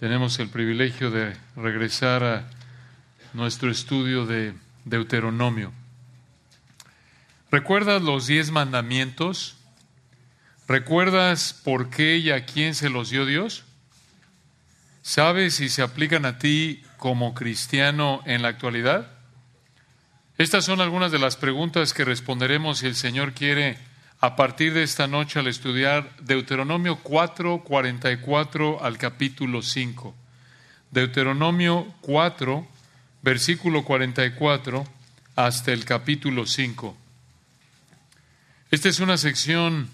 tenemos el privilegio de regresar a nuestro estudio de Deuteronomio. ¿Recuerdas los diez mandamientos? ¿Recuerdas por qué y a quién se los dio Dios? ¿Sabes si se aplican a ti como cristiano en la actualidad? Estas son algunas de las preguntas que responderemos si el Señor quiere a partir de esta noche al estudiar Deuteronomio 4, 44 al capítulo 5. Deuteronomio 4, versículo 44 hasta el capítulo 5. Esta es una sección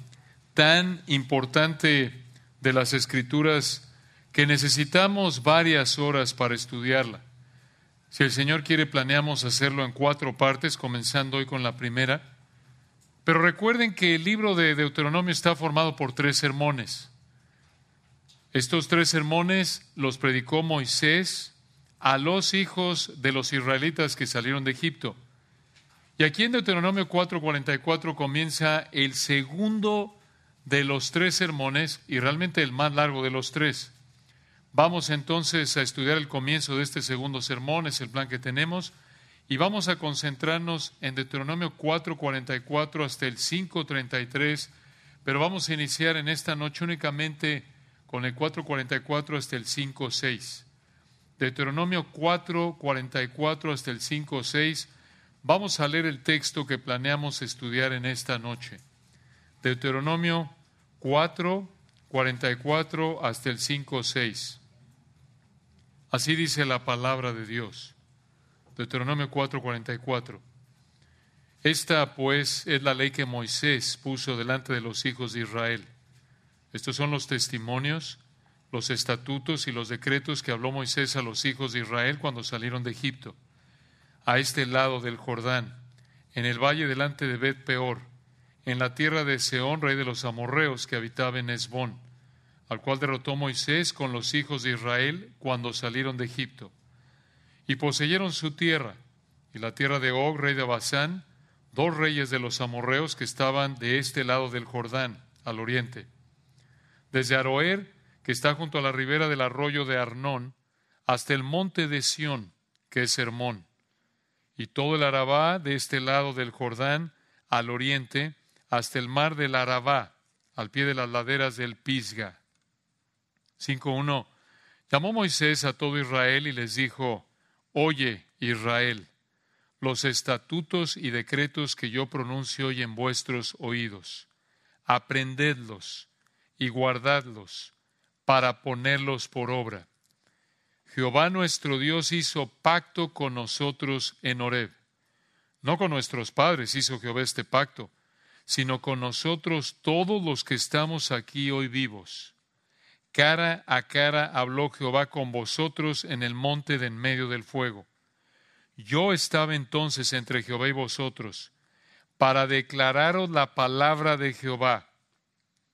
tan importante de las escrituras que necesitamos varias horas para estudiarla. Si el Señor quiere, planeamos hacerlo en cuatro partes, comenzando hoy con la primera. Pero recuerden que el libro de Deuteronomio está formado por tres sermones. Estos tres sermones los predicó Moisés a los hijos de los israelitas que salieron de Egipto. Y aquí en Deuteronomio 4:44 comienza el segundo de los tres sermones y realmente el más largo de los tres. Vamos entonces a estudiar el comienzo de este segundo sermón, es el plan que tenemos. Y vamos a concentrarnos en Deuteronomio 4:44 hasta el 5:33, pero vamos a iniciar en esta noche únicamente con el 4:44 hasta el 5:6. Deuteronomio 4:44 hasta el 5:6. Vamos a leer el texto que planeamos estudiar en esta noche. Deuteronomio 4:44 hasta el 5:6. Así dice la palabra de Dios. Deuteronomio 4:44. Esta pues es la ley que Moisés puso delante de los hijos de Israel. Estos son los testimonios, los estatutos y los decretos que habló Moisés a los hijos de Israel cuando salieron de Egipto, a este lado del Jordán, en el valle delante de Bet Peor, en la tierra de Seón, rey de los amorreos que habitaba en Esbón, al cual derrotó Moisés con los hijos de Israel cuando salieron de Egipto y poseyeron su tierra, y la tierra de Og, rey de Basán, dos reyes de los amorreos que estaban de este lado del Jordán, al oriente. Desde Aroer, que está junto a la ribera del arroyo de Arnón, hasta el monte de Sión, que es Hermón, y todo el Arabá de este lado del Jordán, al oriente, hasta el mar del Arabá, al pie de las laderas del Pisga. 5.1. Llamó Moisés a todo Israel y les dijo, Oye, Israel, los estatutos y decretos que yo pronuncio hoy en vuestros oídos. Aprendedlos y guardadlos para ponerlos por obra. Jehová nuestro Dios hizo pacto con nosotros en Horeb. No con nuestros padres hizo Jehová este pacto, sino con nosotros todos los que estamos aquí hoy vivos Cara a cara habló Jehová con vosotros en el monte de en medio del fuego. Yo estaba entonces entre Jehová y vosotros, para declararos la palabra de Jehová,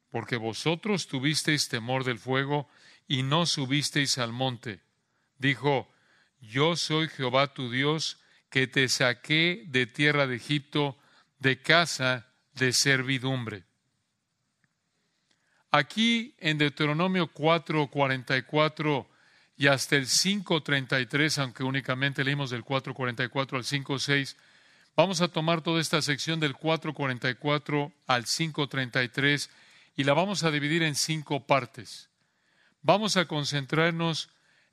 porque vosotros tuvisteis temor del fuego y no subisteis al monte. Dijo, Yo soy Jehová tu Dios, que te saqué de tierra de Egipto, de casa de servidumbre. Aquí en Deuteronomio 4, 44 y hasta el 5.33, aunque únicamente leímos del 4.44 al 5.6, vamos a tomar toda esta sección del 4.44 al 5.33 y la vamos a dividir en cinco partes. Vamos a concentrarnos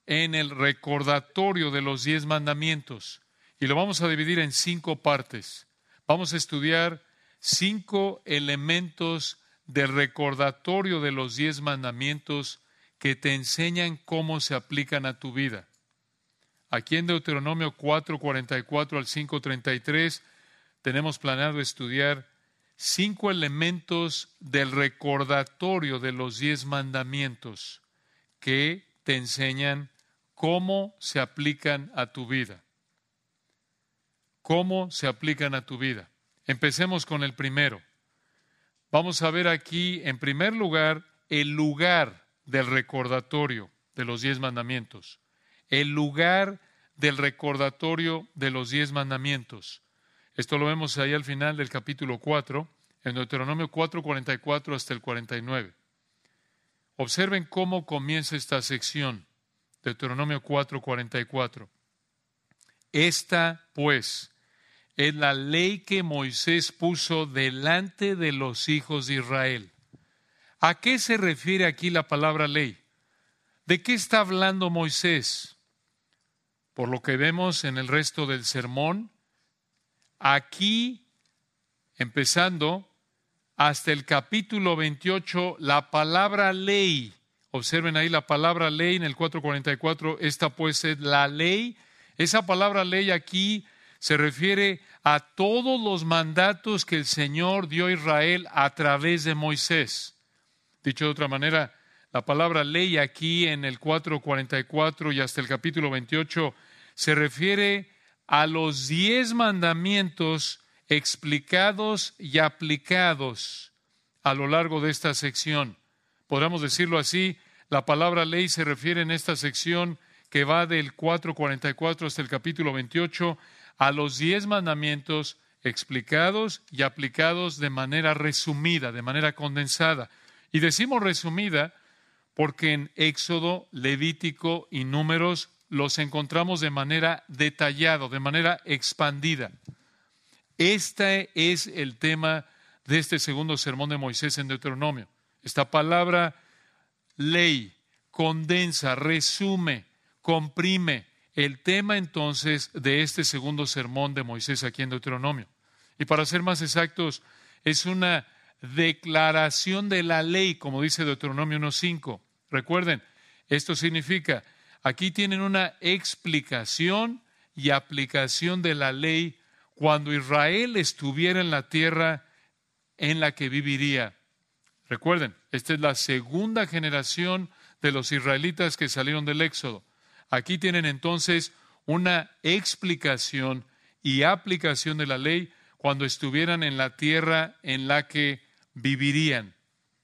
en el recordatorio de los diez mandamientos y lo vamos a dividir en cinco partes. Vamos a estudiar cinco elementos del recordatorio de los diez mandamientos que te enseñan cómo se aplican a tu vida. Aquí en Deuteronomio 4, 44 al 5, 33 tenemos planeado estudiar cinco elementos del recordatorio de los diez mandamientos que te enseñan cómo se aplican a tu vida. ¿Cómo se aplican a tu vida? Empecemos con el primero. Vamos a ver aquí, en primer lugar, el lugar del recordatorio de los diez mandamientos. El lugar del recordatorio de los diez mandamientos. Esto lo vemos ahí al final del capítulo 4, en Deuteronomio 4, 44 hasta el 49. Observen cómo comienza esta sección. Deuteronomio 4:44. Esta, pues, es la ley que Moisés puso delante de los hijos de Israel. ¿A qué se refiere aquí la palabra ley? ¿De qué está hablando Moisés? Por lo que vemos en el resto del sermón, aquí, empezando hasta el capítulo 28, la palabra ley, observen ahí la palabra ley en el 444, esta pues es la ley. Esa palabra ley aquí se refiere a todos los mandatos que el Señor dio a Israel a través de Moisés. Dicho de otra manera, la palabra ley aquí en el 444 y hasta el capítulo 28 se refiere a los diez mandamientos explicados y aplicados a lo largo de esta sección. Podríamos decirlo así, la palabra ley se refiere en esta sección que va del 444 hasta el capítulo 28 a los diez mandamientos explicados y aplicados de manera resumida, de manera condensada. Y decimos resumida porque en Éxodo, Levítico y Números los encontramos de manera detallada, de manera expandida. Este es el tema de este segundo sermón de Moisés en Deuteronomio. Esta palabra ley condensa, resume, comprime el tema entonces de este segundo sermón de Moisés aquí en Deuteronomio. Y para ser más exactos, es una declaración de la ley, como dice Deuteronomio 1.5. Recuerden, esto significa, aquí tienen una explicación y aplicación de la ley cuando Israel estuviera en la tierra en la que viviría. Recuerden, esta es la segunda generación de los israelitas que salieron del Éxodo. Aquí tienen entonces una explicación y aplicación de la ley cuando estuvieran en la tierra en la que vivirían.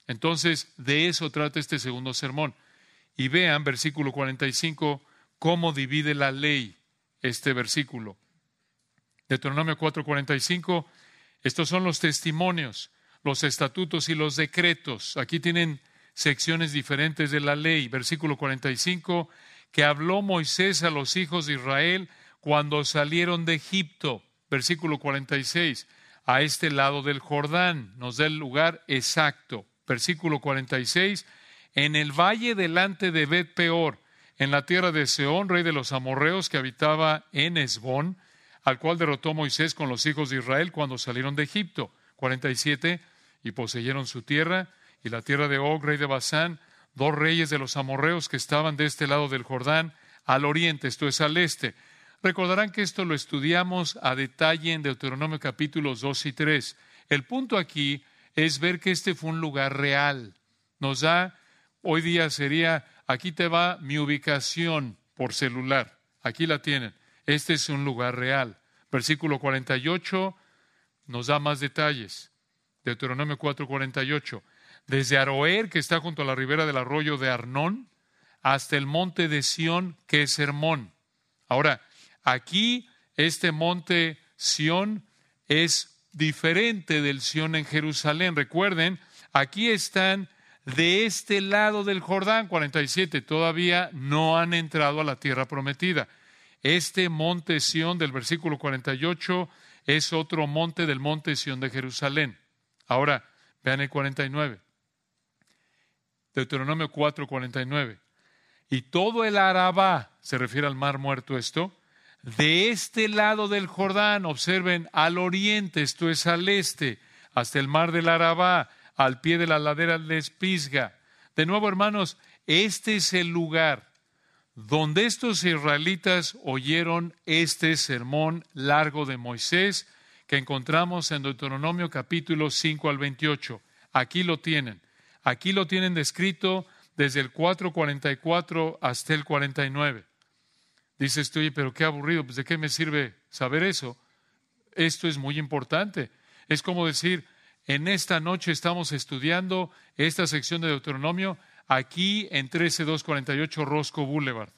Entonces, de eso trata este segundo sermón. Y vean, versículo 45, cómo divide la ley este versículo. Deuteronomio 4:45, estos son los testimonios, los estatutos y los decretos. Aquí tienen secciones diferentes de la ley. Versículo 45, que habló Moisés a los hijos de Israel cuando salieron de Egipto. Versículo 46, a este lado del Jordán, nos da el lugar exacto. Versículo 46, en el valle delante de Bet Peor, en la tierra de Seón, rey de los amorreos que habitaba en Esbón, al cual derrotó Moisés con los hijos de Israel cuando salieron de Egipto. 47. Y poseyeron su tierra y la tierra de Og, rey de Basán, dos reyes de los amorreos que estaban de este lado del Jordán, al oriente, esto es al este. Recordarán que esto lo estudiamos a detalle en Deuteronomio capítulos 2 y 3. El punto aquí es ver que este fue un lugar real. Nos da, hoy día sería, aquí te va mi ubicación por celular. Aquí la tienen. Este es un lugar real. Versículo 48 nos da más detalles. Deuteronomio 4:48. Desde Aroer, que está junto a la ribera del arroyo de Arnón, hasta el monte de Sión, que es Hermón. Ahora, aquí este monte Sión es diferente del Sión en Jerusalén. Recuerden, aquí están de este lado del Jordán, 47, todavía no han entrado a la tierra prometida. Este monte Sión del versículo 48 es otro monte del monte Sión de Jerusalén. Ahora, vean el 49. Deuteronomio 4, 49. Y todo el Arabá, se refiere al mar muerto esto, de este lado del Jordán, observen, al oriente, esto es al este, hasta el mar del Arabá, al pie de la ladera de Espisga. De nuevo, hermanos, este es el lugar donde estos israelitas oyeron este sermón largo de Moisés que encontramos en Deuteronomio capítulo 5 al 28. Aquí lo tienen. Aquí lo tienen descrito desde el 444 hasta el 49. Dices tú, pero qué aburrido, pues de qué me sirve saber eso. Esto es muy importante. Es como decir, en esta noche estamos estudiando esta sección de Deuteronomio aquí en 13248 Roscoe Boulevard,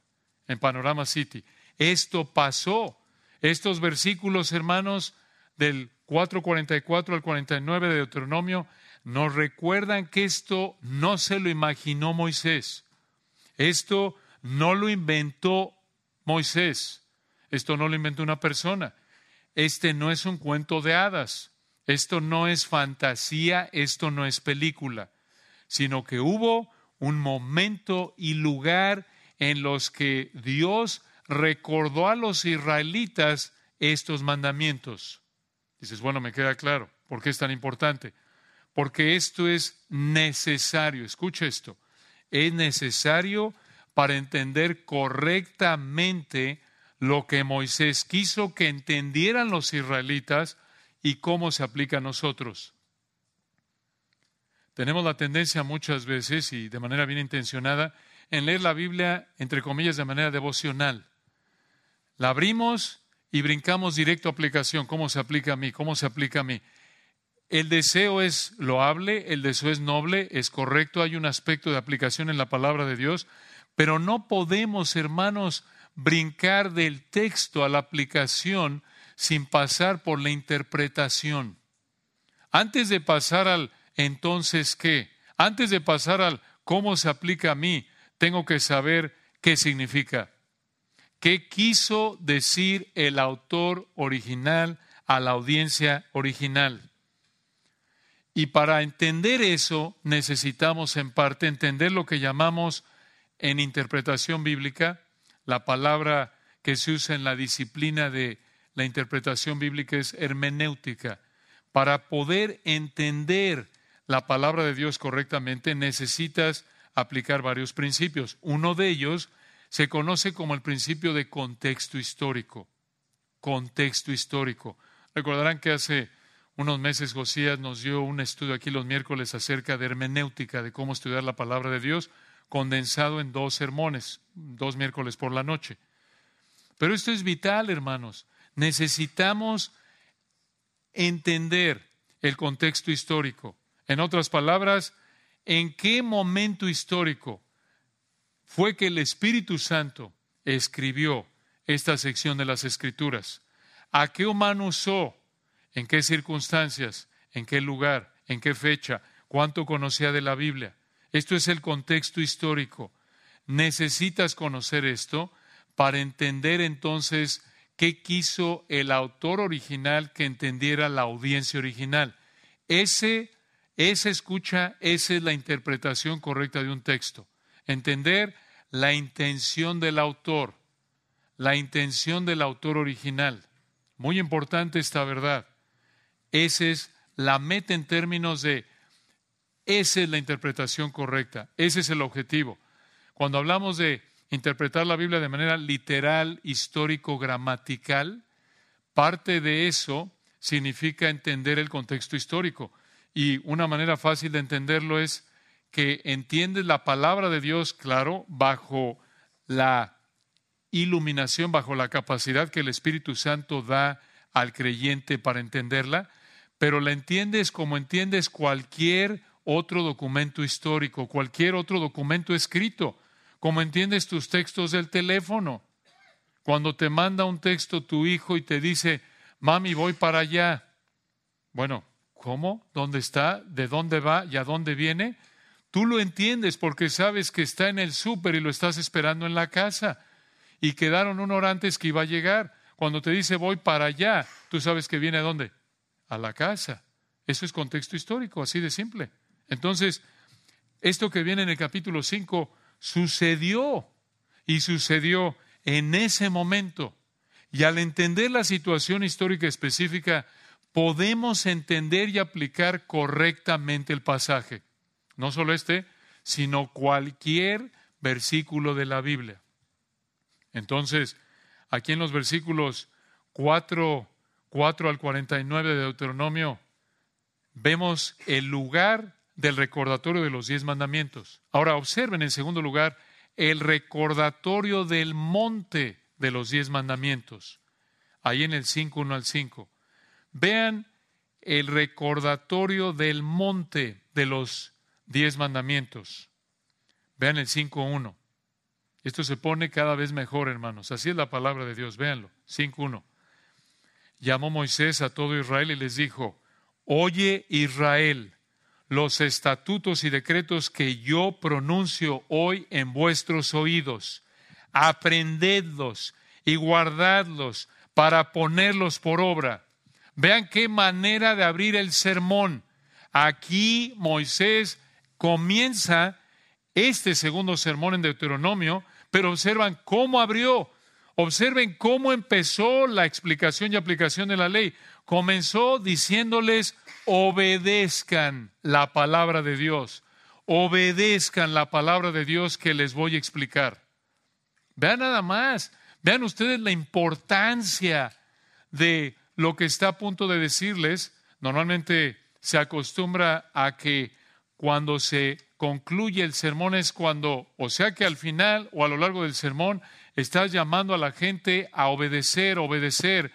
en Panorama City. Esto pasó. Estos versículos, hermanos, del 444 al 49 de Deuteronomio, nos recuerdan que esto no se lo imaginó Moisés. Esto no lo inventó Moisés. Esto no lo inventó una persona. Este no es un cuento de hadas. Esto no es fantasía, esto no es película, sino que hubo un momento y lugar en los que Dios recordó a los israelitas estos mandamientos. Dices, bueno, me queda claro. ¿Por qué es tan importante? Porque esto es necesario. Escucha esto. Es necesario para entender correctamente lo que Moisés quiso que entendieran los israelitas y cómo se aplica a nosotros. Tenemos la tendencia muchas veces y de manera bien intencionada en leer la Biblia, entre comillas, de manera devocional. La abrimos y brincamos directo a aplicación. ¿Cómo se aplica a mí? ¿Cómo se aplica a mí? El deseo es loable, el deseo es noble, es correcto, hay un aspecto de aplicación en la palabra de Dios, pero no podemos, hermanos, brincar del texto a la aplicación sin pasar por la interpretación. Antes de pasar al entonces qué, antes de pasar al cómo se aplica a mí, tengo que saber qué significa. ¿Qué quiso decir el autor original a la audiencia original? Y para entender eso necesitamos en parte entender lo que llamamos en interpretación bíblica, la palabra que se usa en la disciplina de la interpretación bíblica es hermenéutica. Para poder entender la palabra de Dios correctamente necesitas aplicar varios principios. Uno de ellos se conoce como el principio de contexto histórico. Contexto histórico. Recordarán que hace unos meses Josías nos dio un estudio aquí los miércoles acerca de hermenéutica, de cómo estudiar la palabra de Dios, condensado en dos sermones, dos miércoles por la noche. Pero esto es vital, hermanos. Necesitamos entender el contexto histórico. En otras palabras, en qué momento histórico fue que el Espíritu Santo escribió esta sección de las Escrituras. ¿A qué humano usó en qué circunstancias, en qué lugar, en qué fecha, cuánto conocía de la Biblia. Esto es el contexto histórico. Necesitas conocer esto para entender entonces qué quiso el autor original que entendiera la audiencia original. Ese, esa escucha, esa es la interpretación correcta de un texto. Entender la intención del autor, la intención del autor original. Muy importante esta verdad. Esa es la meta en términos de, esa es la interpretación correcta, ese es el objetivo. Cuando hablamos de interpretar la Biblia de manera literal, histórico, gramatical, parte de eso significa entender el contexto histórico. Y una manera fácil de entenderlo es que entiendes la palabra de Dios, claro, bajo la iluminación, bajo la capacidad que el Espíritu Santo da al creyente para entenderla, pero la entiendes como entiendes cualquier otro documento histórico, cualquier otro documento escrito, como entiendes tus textos del teléfono. Cuando te manda un texto tu hijo y te dice, mami, voy para allá. Bueno, ¿cómo? ¿Dónde está? ¿De dónde va? ¿Y a dónde viene? Tú lo entiendes porque sabes que está en el súper y lo estás esperando en la casa. Y quedaron una hora antes que iba a llegar. Cuando te dice voy para allá, tú sabes que viene a dónde? A la casa. Eso es contexto histórico, así de simple. Entonces, esto que viene en el capítulo 5 sucedió y sucedió en ese momento. Y al entender la situación histórica específica, podemos entender y aplicar correctamente el pasaje. No solo este, sino cualquier versículo de la Biblia. Entonces, aquí en los versículos 4, 4 al 49 de Deuteronomio, vemos el lugar del recordatorio de los diez mandamientos. Ahora observen en segundo lugar el recordatorio del monte de los diez mandamientos, ahí en el 5, 1 al 5. Vean el recordatorio del monte de los diez mandamientos. Vean el 5.1. Esto se pone cada vez mejor, hermanos. Así es la palabra de Dios. Véanlo. 5.1. Llamó Moisés a todo Israel y les dijo, Oye Israel, los estatutos y decretos que yo pronuncio hoy en vuestros oídos. aprendedlos y guardadlos para ponerlos por obra. Vean qué manera de abrir el sermón. Aquí Moisés comienza este segundo sermón en Deuteronomio, pero observan cómo abrió, observen cómo empezó la explicación y aplicación de la ley. Comenzó diciéndoles, obedezcan la palabra de Dios, obedezcan la palabra de Dios que les voy a explicar. Vean nada más, vean ustedes la importancia de lo que está a punto de decirles. Normalmente se acostumbra a que cuando se concluye el sermón es cuando, o sea que al final o a lo largo del sermón, estás llamando a la gente a obedecer, obedecer.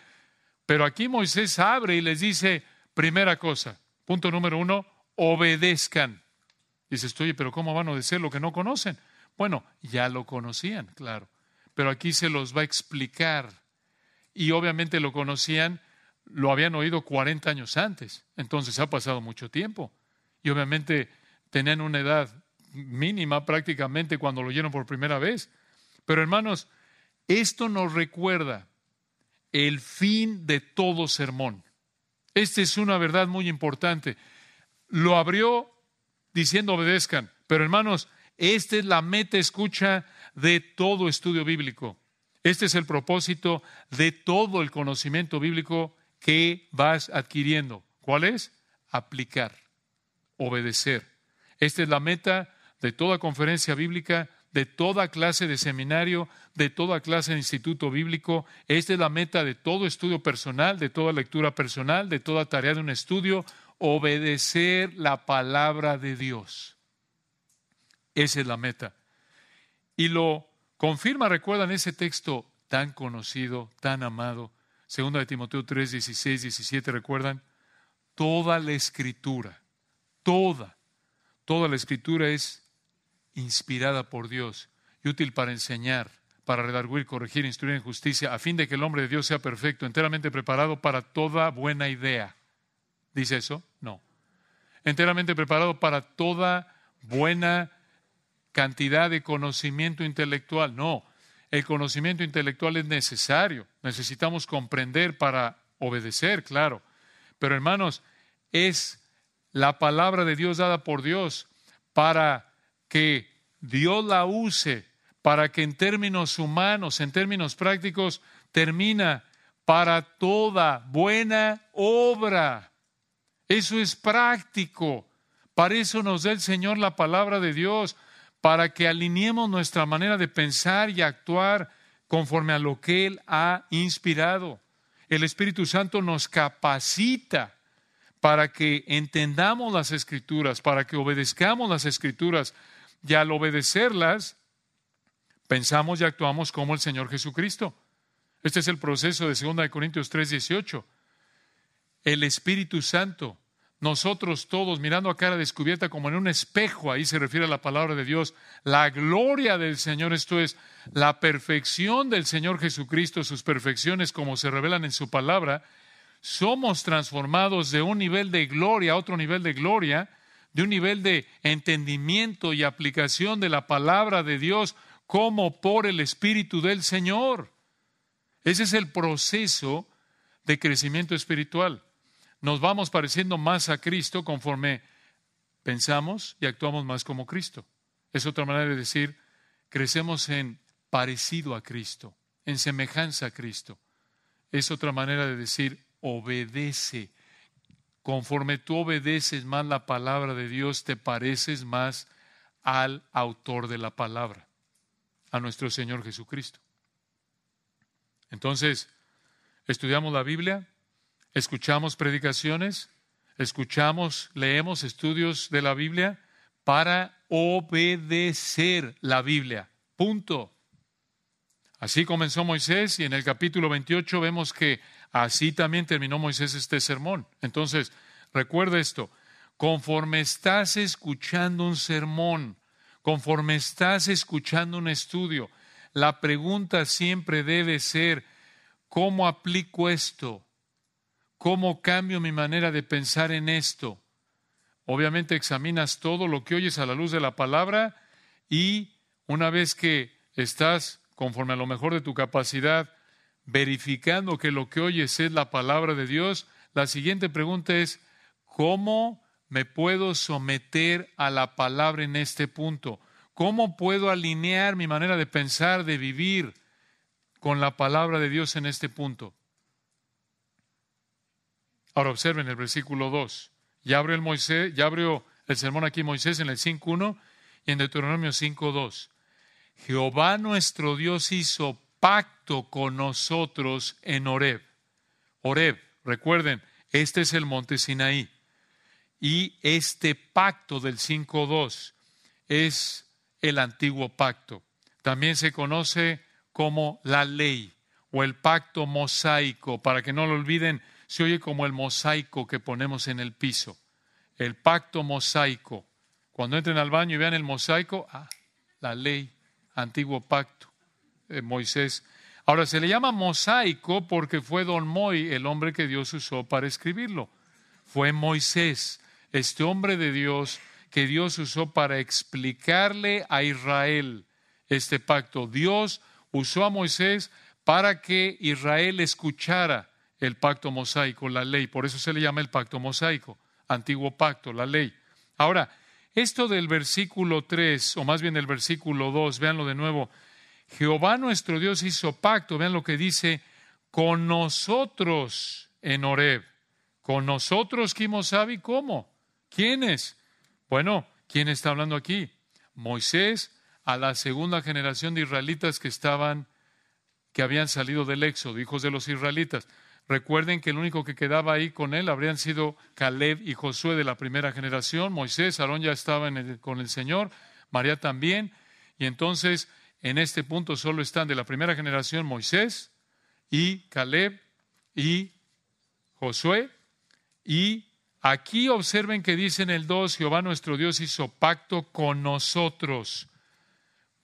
Pero aquí Moisés abre y les dice, primera cosa, punto número uno, obedezcan. Dices, oye, pero ¿cómo van a obedecer lo que no conocen? Bueno, ya lo conocían, claro, pero aquí se los va a explicar. Y obviamente lo conocían, lo habían oído 40 años antes, entonces ha pasado mucho tiempo. Y obviamente tenían una edad mínima prácticamente cuando lo oyeron por primera vez. Pero hermanos, esto nos recuerda el fin de todo sermón. Esta es una verdad muy importante. Lo abrió diciendo obedezcan, pero hermanos, esta es la meta escucha de todo estudio bíblico. Este es el propósito de todo el conocimiento bíblico que vas adquiriendo. ¿Cuál es? Aplicar, obedecer. Esta es la meta de toda conferencia bíblica, de toda clase de seminario, de toda clase de instituto bíblico. Esta es la meta de todo estudio personal, de toda lectura personal, de toda tarea de un estudio, obedecer la palabra de Dios. Esa es la meta. Y lo confirma, recuerdan ese texto tan conocido, tan amado, segunda de Timoteo 3, 16, 17, recuerdan, toda la escritura, toda, Toda la escritura es inspirada por Dios y útil para enseñar, para redarguir, corregir, instruir en justicia, a fin de que el hombre de Dios sea perfecto, enteramente preparado para toda buena idea. ¿Dice eso? No. Enteramente preparado para toda buena cantidad de conocimiento intelectual. No. El conocimiento intelectual es necesario. Necesitamos comprender para obedecer, claro. Pero hermanos, es la palabra de Dios dada por Dios para que Dios la use, para que en términos humanos, en términos prácticos, termina para toda buena obra. Eso es práctico. Para eso nos da el Señor la palabra de Dios, para que alineemos nuestra manera de pensar y actuar conforme a lo que Él ha inspirado. El Espíritu Santo nos capacita para que entendamos las escrituras, para que obedezcamos las escrituras y al obedecerlas, pensamos y actuamos como el Señor Jesucristo. Este es el proceso de 2 Corintios 3:18. El Espíritu Santo, nosotros todos mirando a cara descubierta como en un espejo, ahí se refiere a la palabra de Dios, la gloria del Señor, esto es, la perfección del Señor Jesucristo, sus perfecciones como se revelan en su palabra, somos transformados de un nivel de gloria a otro nivel de gloria, de un nivel de entendimiento y aplicación de la palabra de Dios como por el Espíritu del Señor. Ese es el proceso de crecimiento espiritual. Nos vamos pareciendo más a Cristo conforme pensamos y actuamos más como Cristo. Es otra manera de decir, crecemos en parecido a Cristo, en semejanza a Cristo. Es otra manera de decir, obedece. Conforme tú obedeces más la palabra de Dios, te pareces más al autor de la palabra, a nuestro Señor Jesucristo. Entonces, estudiamos la Biblia, escuchamos predicaciones, escuchamos, leemos estudios de la Biblia para obedecer la Biblia. Punto. Así comenzó Moisés y en el capítulo 28 vemos que Así también terminó Moisés este sermón. Entonces, recuerda esto, conforme estás escuchando un sermón, conforme estás escuchando un estudio, la pregunta siempre debe ser, ¿cómo aplico esto? ¿Cómo cambio mi manera de pensar en esto? Obviamente examinas todo lo que oyes a la luz de la palabra y una vez que estás conforme a lo mejor de tu capacidad, verificando que lo que oyes es la palabra de Dios, la siguiente pregunta es, ¿cómo me puedo someter a la palabra en este punto? ¿Cómo puedo alinear mi manera de pensar, de vivir con la palabra de Dios en este punto? Ahora observen el versículo 2. Ya abrió el, Moisés, ya abrió el sermón aquí Moisés en el 5.1 y en Deuteronomio 5.2. Jehová nuestro Dios hizo pacto con nosotros en Horeb. Horeb, recuerden, este es el monte Sinaí. Y este pacto del 5.2 es el antiguo pacto. También se conoce como la ley o el pacto mosaico. Para que no lo olviden, se oye como el mosaico que ponemos en el piso. El pacto mosaico. Cuando entren al baño y vean el mosaico, ah, la ley, antiguo pacto, de Moisés. Ahora se le llama mosaico porque fue Don Moy el hombre que Dios usó para escribirlo. Fue Moisés, este hombre de Dios que Dios usó para explicarle a Israel este pacto. Dios usó a Moisés para que Israel escuchara el pacto mosaico, la ley. Por eso se le llama el pacto mosaico, antiguo pacto, la ley. Ahora, esto del versículo 3, o más bien del versículo 2, véanlo de nuevo. Jehová nuestro Dios hizo pacto, vean lo que dice, con nosotros en Horeb. Con nosotros, Kimosabi, ¿cómo? ¿Quiénes? Bueno, ¿quién está hablando aquí? Moisés a la segunda generación de israelitas que estaban, que habían salido del éxodo, hijos de los israelitas. Recuerden que el único que quedaba ahí con él habrían sido Caleb y Josué de la primera generación. Moisés, Aarón ya estaba con el Señor, María también. Y entonces, en este punto solo están de la primera generación Moisés y Caleb y Josué. Y aquí observen que dice en el 2, Jehová nuestro Dios hizo pacto con nosotros.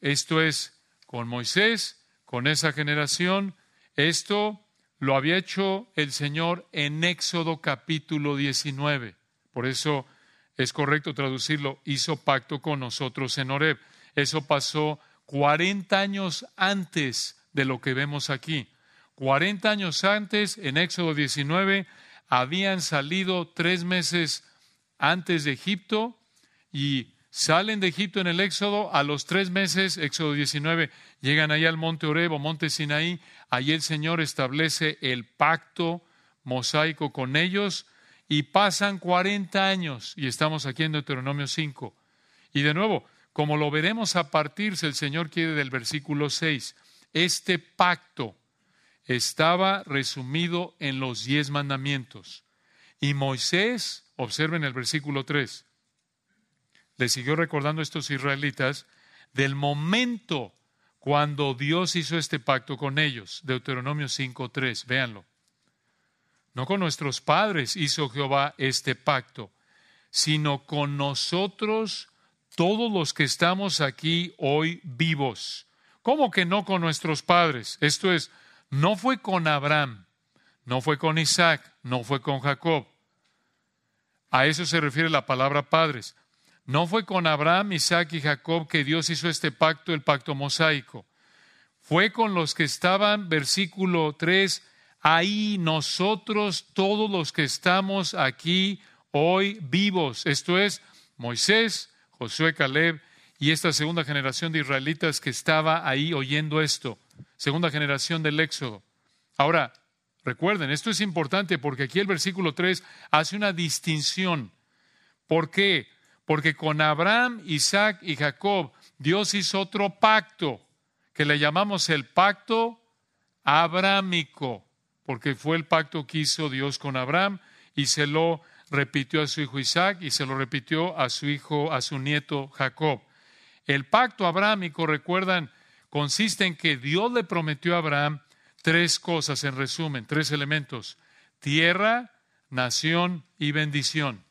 Esto es, con Moisés, con esa generación. Esto lo había hecho el Señor en Éxodo capítulo 19. Por eso es correcto traducirlo, hizo pacto con nosotros en Horeb. Eso pasó 40 años antes de lo que vemos aquí. 40 años antes, en Éxodo 19, habían salido tres meses antes de Egipto y Salen de Egipto en el Éxodo, a los tres meses, Éxodo 19, llegan ahí al monte Oreb monte Sinaí, allí el Señor establece el pacto mosaico con ellos y pasan 40 años y estamos aquí en Deuteronomio 5. Y de nuevo, como lo veremos a partirse, el Señor quiere del versículo 6, este pacto estaba resumido en los diez mandamientos. Y Moisés, observen el versículo 3, le siguió recordando a estos israelitas del momento cuando Dios hizo este pacto con ellos. Deuteronomio 5.3, véanlo. No con nuestros padres hizo Jehová este pacto, sino con nosotros, todos los que estamos aquí hoy vivos. ¿Cómo que no con nuestros padres? Esto es, no fue con Abraham, no fue con Isaac, no fue con Jacob. A eso se refiere la palabra padres. No fue con Abraham, Isaac y Jacob que Dios hizo este pacto, el pacto mosaico. Fue con los que estaban, versículo 3, ahí nosotros, todos los que estamos aquí hoy vivos. Esto es Moisés, Josué, Caleb y esta segunda generación de israelitas que estaba ahí oyendo esto. Segunda generación del Éxodo. Ahora, recuerden, esto es importante porque aquí el versículo 3 hace una distinción. ¿Por qué? Porque con Abraham, Isaac y Jacob Dios hizo otro pacto que le llamamos el pacto abrámico, porque fue el pacto que hizo Dios con Abraham y se lo repitió a su hijo Isaac y se lo repitió a su hijo, a su nieto Jacob. El pacto abrámico, recuerdan, consiste en que Dios le prometió a Abraham tres cosas, en resumen, tres elementos, tierra, nación y bendición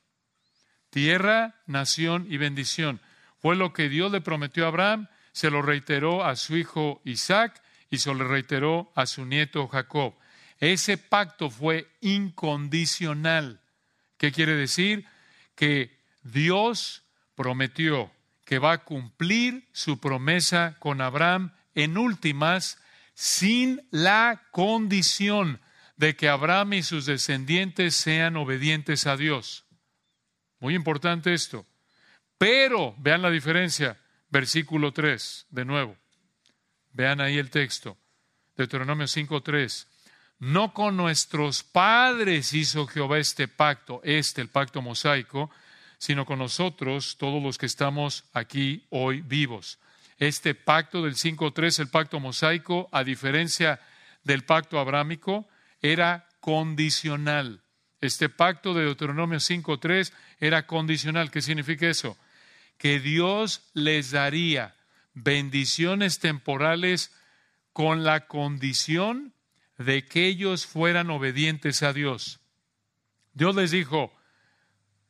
tierra, nación y bendición. Fue lo que Dios le prometió a Abraham, se lo reiteró a su hijo Isaac y se lo reiteró a su nieto Jacob. Ese pacto fue incondicional. ¿Qué quiere decir? Que Dios prometió que va a cumplir su promesa con Abraham en últimas sin la condición de que Abraham y sus descendientes sean obedientes a Dios. Muy importante esto. Pero, vean la diferencia, versículo 3, de nuevo. Vean ahí el texto. Deuteronomio 5.3. No con nuestros padres hizo Jehová este pacto, este, el pacto mosaico, sino con nosotros, todos los que estamos aquí hoy vivos. Este pacto del 5.3, el pacto mosaico, a diferencia del pacto abrámico, era condicional. Este pacto de Deuteronomio 5.3 era condicional. ¿Qué significa eso? Que Dios les daría bendiciones temporales con la condición de que ellos fueran obedientes a Dios. Dios les dijo,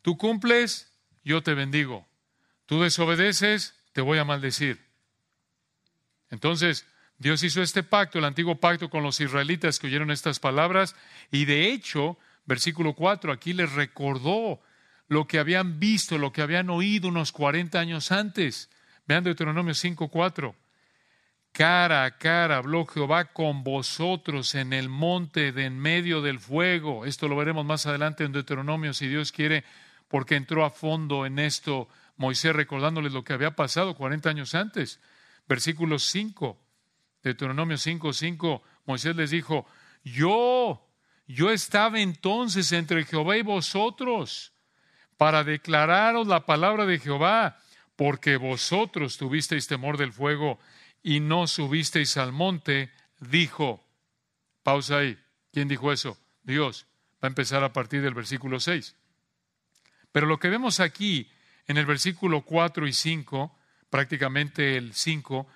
tú cumples, yo te bendigo. Tú desobedeces, te voy a maldecir. Entonces, Dios hizo este pacto, el antiguo pacto con los israelitas que oyeron estas palabras, y de hecho, versículo 4, aquí les recordó lo que habían visto, lo que habían oído unos 40 años antes. Vean Deuteronomio 5, 4. Cara a cara habló Jehová con vosotros en el monte de en medio del fuego. Esto lo veremos más adelante en Deuteronomio, si Dios quiere, porque entró a fondo en esto Moisés recordándoles lo que había pasado 40 años antes. Versículo 5, Deuteronomio 5, 5, Moisés les dijo, yo, yo estaba entonces entre Jehová y vosotros para declararos la palabra de Jehová, porque vosotros tuvisteis temor del fuego y no subisteis al monte, dijo. Pausa ahí. ¿Quién dijo eso? Dios. Va a empezar a partir del versículo 6. Pero lo que vemos aquí en el versículo 4 y 5 prácticamente el 5,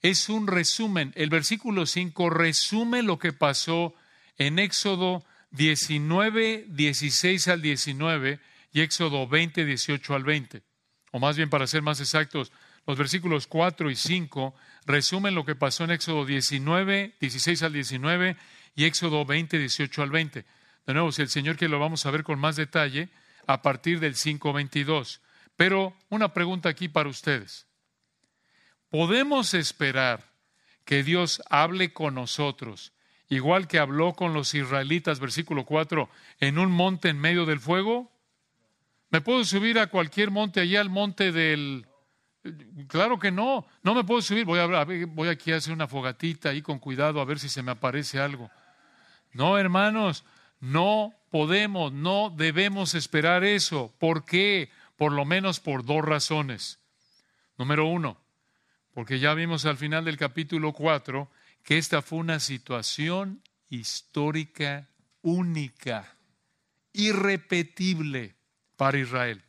es un resumen. El versículo 5 resume lo que pasó en Éxodo 19, 16 al 19 y Éxodo 20, 18 al 20. O más bien, para ser más exactos, los versículos 4 y 5 resumen lo que pasó en Éxodo 19, 16 al 19 y Éxodo 20, 18 al 20. De nuevo, si el Señor quiere lo vamos a ver con más detalle a partir del 5, 22. Pero una pregunta aquí para ustedes. ¿Podemos esperar que Dios hable con nosotros, igual que habló con los israelitas, versículo 4, en un monte en medio del fuego? ¿Me puedo subir a cualquier monte, allá al monte del... Claro que no, no me puedo subir, voy, a, voy aquí a hacer una fogatita ahí con cuidado a ver si se me aparece algo. No, hermanos, no podemos, no debemos esperar eso. ¿Por qué? por lo menos por dos razones. Número uno, porque ya vimos al final del capítulo 4 que esta fue una situación histórica única, irrepetible para Israel.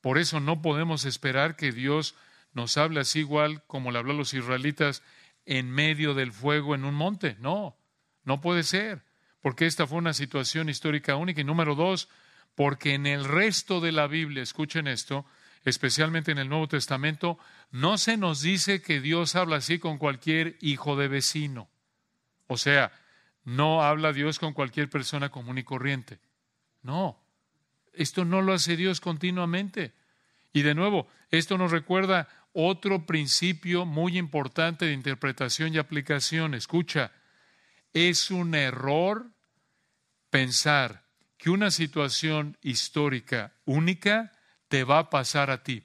Por eso no podemos esperar que Dios nos hable así igual como le habló a los israelitas en medio del fuego en un monte. No, no puede ser, porque esta fue una situación histórica única. Y número dos, porque en el resto de la Biblia, escuchen esto, especialmente en el Nuevo Testamento, no se nos dice que Dios habla así con cualquier hijo de vecino. O sea, no habla Dios con cualquier persona común y corriente. No, esto no lo hace Dios continuamente. Y de nuevo, esto nos recuerda otro principio muy importante de interpretación y aplicación. Escucha, es un error pensar que una situación histórica única te va a pasar a ti.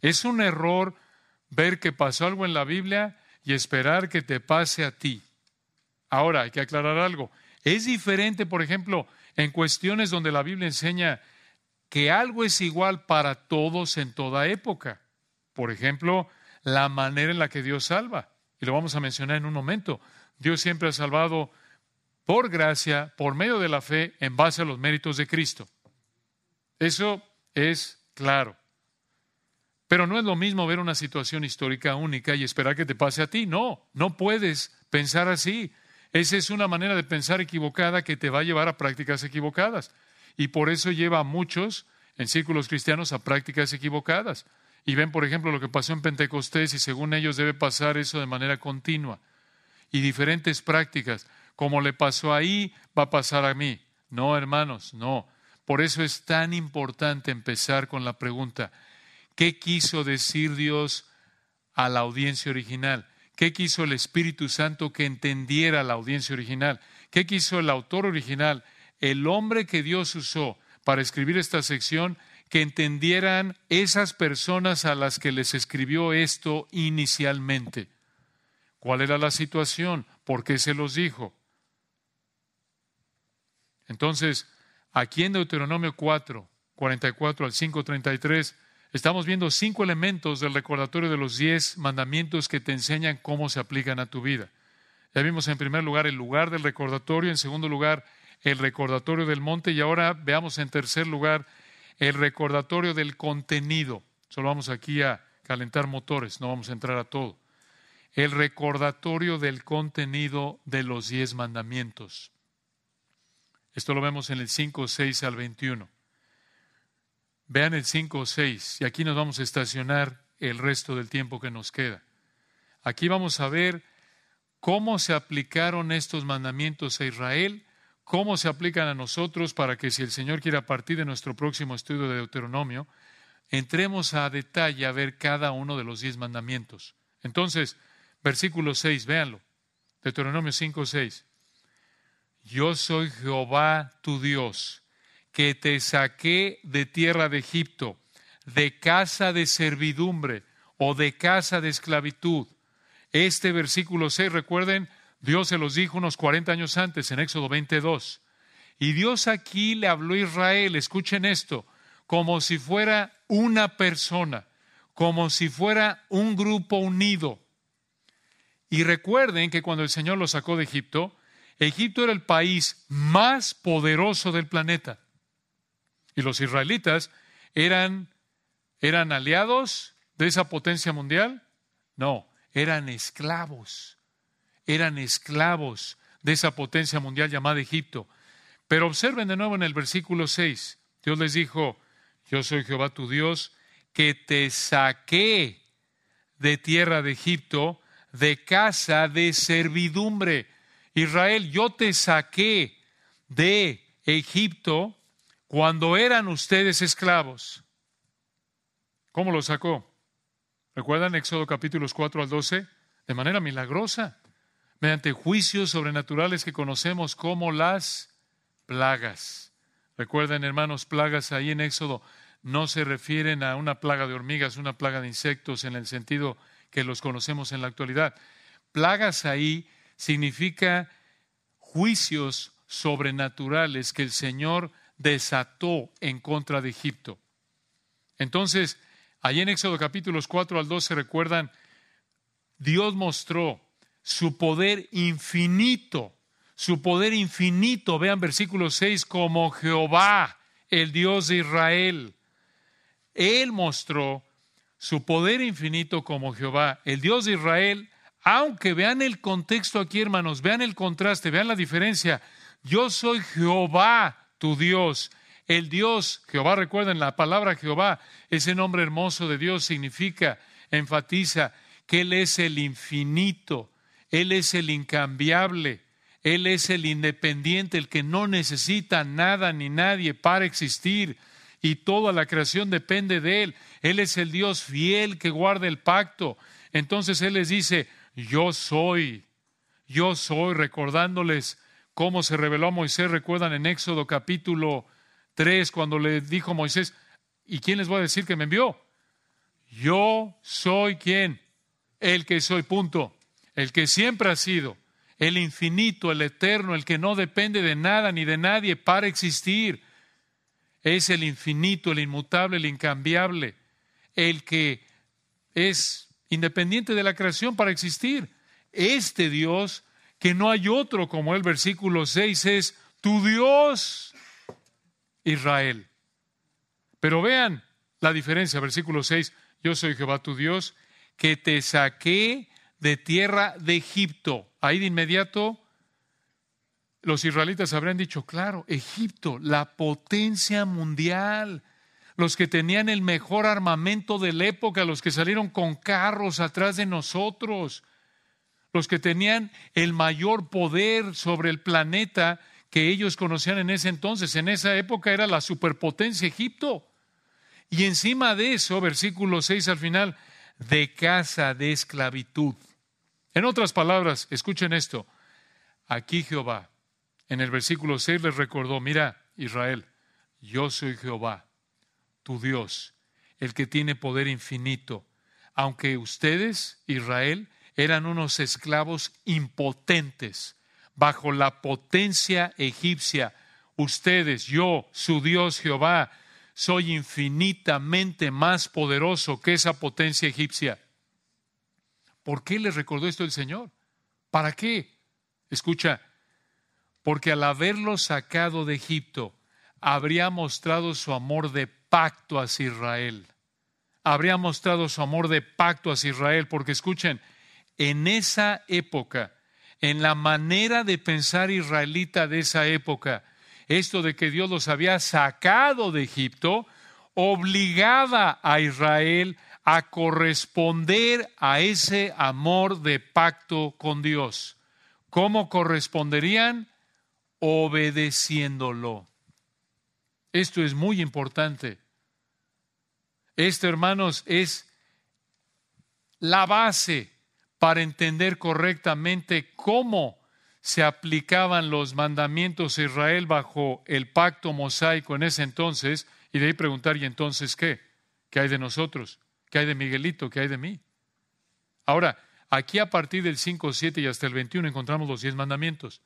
Es un error ver que pasó algo en la Biblia y esperar que te pase a ti. Ahora, hay que aclarar algo. Es diferente, por ejemplo, en cuestiones donde la Biblia enseña que algo es igual para todos en toda época. Por ejemplo, la manera en la que Dios salva. Y lo vamos a mencionar en un momento. Dios siempre ha salvado por gracia, por medio de la fe, en base a los méritos de Cristo. Eso es claro. Pero no es lo mismo ver una situación histórica única y esperar que te pase a ti. No, no puedes pensar así. Esa es una manera de pensar equivocada que te va a llevar a prácticas equivocadas. Y por eso lleva a muchos en círculos cristianos a prácticas equivocadas. Y ven, por ejemplo, lo que pasó en Pentecostés y según ellos debe pasar eso de manera continua. Y diferentes prácticas como le pasó ahí, va a pasar a mí. No, hermanos, no. Por eso es tan importante empezar con la pregunta, ¿qué quiso decir Dios a la audiencia original. ¿Qué quiso el Espíritu Santo que entendiera la audiencia original? ¿Qué quiso el autor original? El hombre que Dios usó para escribir esta sección, que entendieran esas personas a las que les escribió esto inicialmente. ¿Cuál era la situación? ¿Por qué se los dijo? Entonces, aquí en Deuteronomio 4, 44 al 5, 33, estamos viendo cinco elementos del recordatorio de los diez mandamientos que te enseñan cómo se aplican a tu vida. Ya vimos en primer lugar el lugar del recordatorio, en segundo lugar el recordatorio del monte y ahora veamos en tercer lugar el recordatorio del contenido. Solo vamos aquí a calentar motores, no vamos a entrar a todo. El recordatorio del contenido de los diez mandamientos. Esto lo vemos en el 5, 6 al 21. Vean el 5 o 6 y aquí nos vamos a estacionar el resto del tiempo que nos queda. Aquí vamos a ver cómo se aplicaron estos mandamientos a Israel, cómo se aplican a nosotros para que si el Señor quiere a partir de nuestro próximo estudio de Deuteronomio, entremos a detalle a ver cada uno de los diez mandamientos. Entonces, versículo 6, véanlo. Deuteronomio 5, 6. Yo soy Jehová tu Dios que te saqué de tierra de Egipto, de casa de servidumbre o de casa de esclavitud. Este versículo 6, recuerden, Dios se los dijo unos 40 años antes, en Éxodo 22. Y Dios aquí le habló a Israel, escuchen esto, como si fuera una persona, como si fuera un grupo unido. Y recuerden que cuando el Señor los sacó de Egipto, Egipto era el país más poderoso del planeta. Y los israelitas eran, eran aliados de esa potencia mundial. No, eran esclavos. Eran esclavos de esa potencia mundial llamada Egipto. Pero observen de nuevo en el versículo 6. Dios les dijo, yo soy Jehová tu Dios, que te saqué de tierra de Egipto, de casa de servidumbre. Israel, yo te saqué de Egipto cuando eran ustedes esclavos. ¿Cómo lo sacó? ¿Recuerdan Éxodo capítulos 4 al 12? De manera milagrosa, mediante juicios sobrenaturales que conocemos como las plagas. Recuerden, hermanos, plagas ahí en Éxodo no se refieren a una plaga de hormigas, una plaga de insectos en el sentido que los conocemos en la actualidad. Plagas ahí significa juicios sobrenaturales que el Señor desató en contra de Egipto. Entonces, allí en Éxodo capítulos 4 al 12 recuerdan, Dios mostró su poder infinito, su poder infinito, vean versículo 6, como Jehová, el Dios de Israel. Él mostró su poder infinito como Jehová, el Dios de Israel, aunque vean el contexto aquí, hermanos, vean el contraste, vean la diferencia. Yo soy Jehová, tu Dios. El Dios, Jehová, recuerden, la palabra Jehová, ese nombre hermoso de Dios significa, enfatiza que Él es el infinito, Él es el incambiable, Él es el independiente, el que no necesita nada ni nadie para existir y toda la creación depende de Él. Él es el Dios fiel que guarda el pacto. Entonces Él les dice, yo soy, yo soy, recordándoles cómo se reveló a Moisés, recuerdan en Éxodo capítulo 3, cuando le dijo Moisés, ¿y quién les va a decir que me envió? Yo soy quién? El que soy, punto. El que siempre ha sido, el infinito, el eterno, el que no depende de nada ni de nadie para existir. Es el infinito, el inmutable, el incambiable, el que es independiente de la creación para existir. Este Dios que no hay otro como el versículo 6 es tu Dios, Israel. Pero vean la diferencia, versículo 6, yo soy Jehová tu Dios, que te saqué de tierra de Egipto. Ahí de inmediato los israelitas habrían dicho, claro, Egipto, la potencia mundial, los que tenían el mejor armamento de la época, los que salieron con carros atrás de nosotros, los que tenían el mayor poder sobre el planeta que ellos conocían en ese entonces. En esa época era la superpotencia Egipto. Y encima de eso, versículo 6 al final, de casa de esclavitud. En otras palabras, escuchen esto. Aquí Jehová, en el versículo 6 les recordó, mira, Israel, yo soy Jehová, tu Dios, el que tiene poder infinito. Aunque ustedes, Israel, eran unos esclavos impotentes bajo la potencia egipcia, ustedes, yo, su Dios Jehová, soy infinitamente más poderoso que esa potencia egipcia. ¿Por qué les recordó esto el Señor? ¿Para qué? Escucha, porque al haberlo sacado de Egipto, habría mostrado su amor de pacto hacia Israel. Habría mostrado su amor de pacto hacia Israel, porque escuchen, en esa época, en la manera de pensar israelita de esa época, esto de que Dios los había sacado de Egipto, obligaba a Israel a corresponder a ese amor de pacto con Dios. ¿Cómo corresponderían? Obedeciéndolo. Esto es muy importante. Esto, hermanos, es la base para entender correctamente cómo se aplicaban los mandamientos a Israel bajo el pacto mosaico en ese entonces, y de ahí preguntar, ¿y entonces qué? ¿Qué hay de nosotros? ¿Qué hay de Miguelito? ¿Qué hay de mí? Ahora, aquí a partir del 5, 7 y hasta el 21 encontramos los diez mandamientos.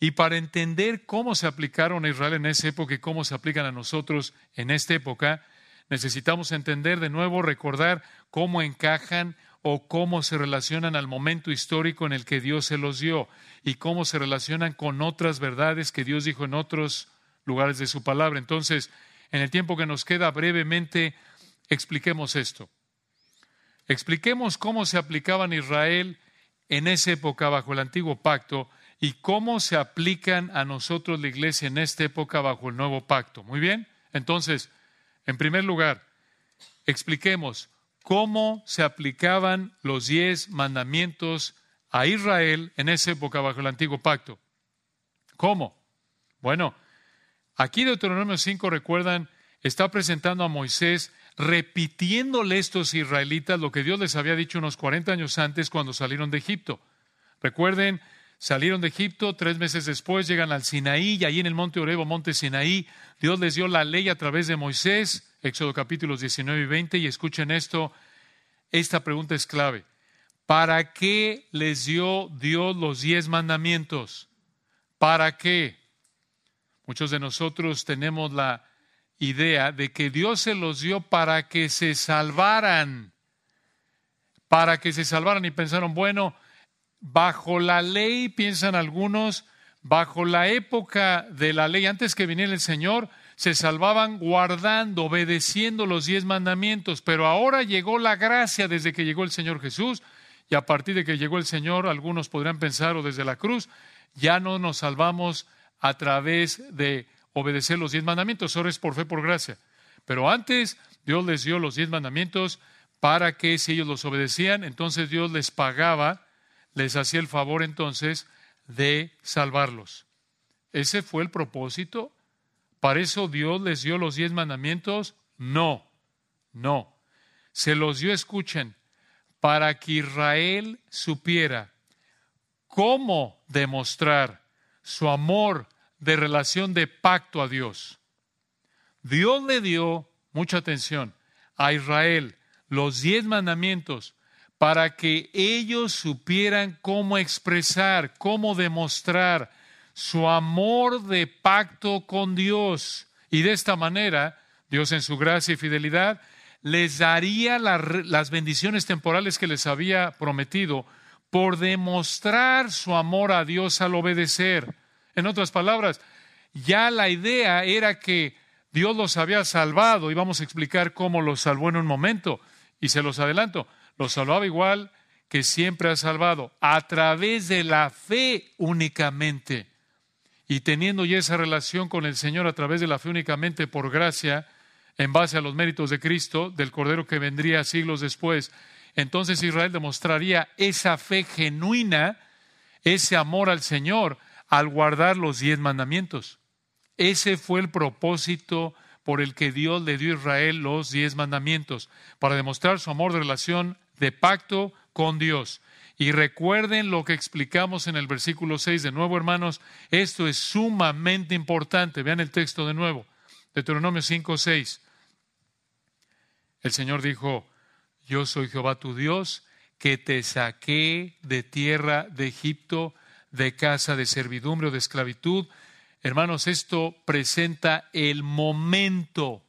Y para entender cómo se aplicaron a Israel en esa época y cómo se aplican a nosotros en esta época, necesitamos entender de nuevo, recordar cómo encajan o cómo se relacionan al momento histórico en el que Dios se los dio y cómo se relacionan con otras verdades que Dios dijo en otros lugares de su palabra. Entonces, en el tiempo que nos queda brevemente, expliquemos esto. Expliquemos cómo se aplicaban Israel en esa época bajo el antiguo pacto y cómo se aplican a nosotros la iglesia en esta época bajo el nuevo pacto. Muy bien. Entonces, en primer lugar, expliquemos cómo se aplicaban los diez mandamientos a Israel en esa época bajo el antiguo pacto. ¿Cómo? Bueno, aquí Deuteronomio 5, recuerdan, está presentando a Moisés repitiéndole estos israelitas lo que Dios les había dicho unos 40 años antes cuando salieron de Egipto. Recuerden, salieron de Egipto, tres meses después llegan al Sinaí y ahí en el monte Orebo, monte Sinaí, Dios les dio la ley a través de Moisés Éxodo capítulos 19 y 20, y escuchen esto, esta pregunta es clave. ¿Para qué les dio Dios los diez mandamientos? ¿Para qué? Muchos de nosotros tenemos la idea de que Dios se los dio para que se salvaran, para que se salvaran y pensaron, bueno, bajo la ley, piensan algunos, bajo la época de la ley, antes que viniera el Señor, se salvaban guardando, obedeciendo los diez mandamientos, pero ahora llegó la gracia desde que llegó el Señor Jesús, y a partir de que llegó el Señor, algunos podrían pensar, o desde la cruz, ya no nos salvamos a través de obedecer los diez mandamientos, ahora es por fe, por gracia. Pero antes Dios les dio los diez mandamientos para que si ellos los obedecían, entonces Dios les pagaba, les hacía el favor entonces de salvarlos. Ese fue el propósito ¿Para eso Dios les dio los diez mandamientos? No, no. Se los dio, escuchen, para que Israel supiera cómo demostrar su amor de relación de pacto a Dios. Dios le dio, mucha atención, a Israel los diez mandamientos para que ellos supieran cómo expresar, cómo demostrar su amor de pacto con Dios. Y de esta manera, Dios en su gracia y fidelidad les daría las bendiciones temporales que les había prometido por demostrar su amor a Dios al obedecer. En otras palabras, ya la idea era que Dios los había salvado y vamos a explicar cómo los salvó en un momento. Y se los adelanto, los salvaba igual que siempre ha salvado, a través de la fe únicamente y teniendo ya esa relación con el Señor a través de la fe únicamente por gracia, en base a los méritos de Cristo, del Cordero que vendría siglos después, entonces Israel demostraría esa fe genuina, ese amor al Señor, al guardar los diez mandamientos. Ese fue el propósito por el que Dios le dio a Israel los diez mandamientos, para demostrar su amor de relación de pacto con Dios. Y recuerden lo que explicamos en el versículo 6. De nuevo, hermanos, esto es sumamente importante. Vean el texto de nuevo. Deuteronomio 5, 6. El Señor dijo, yo soy Jehová tu Dios, que te saqué de tierra de Egipto, de casa de servidumbre o de esclavitud. Hermanos, esto presenta el momento.